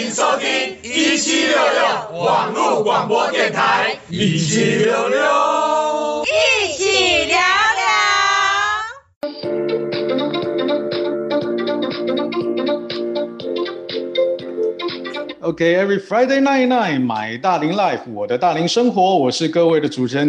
请收听一七六六网络广播电台一七六六一起聊聊。Ok every friday night night my 大龄 life 我的大龄生活我是各位的主持人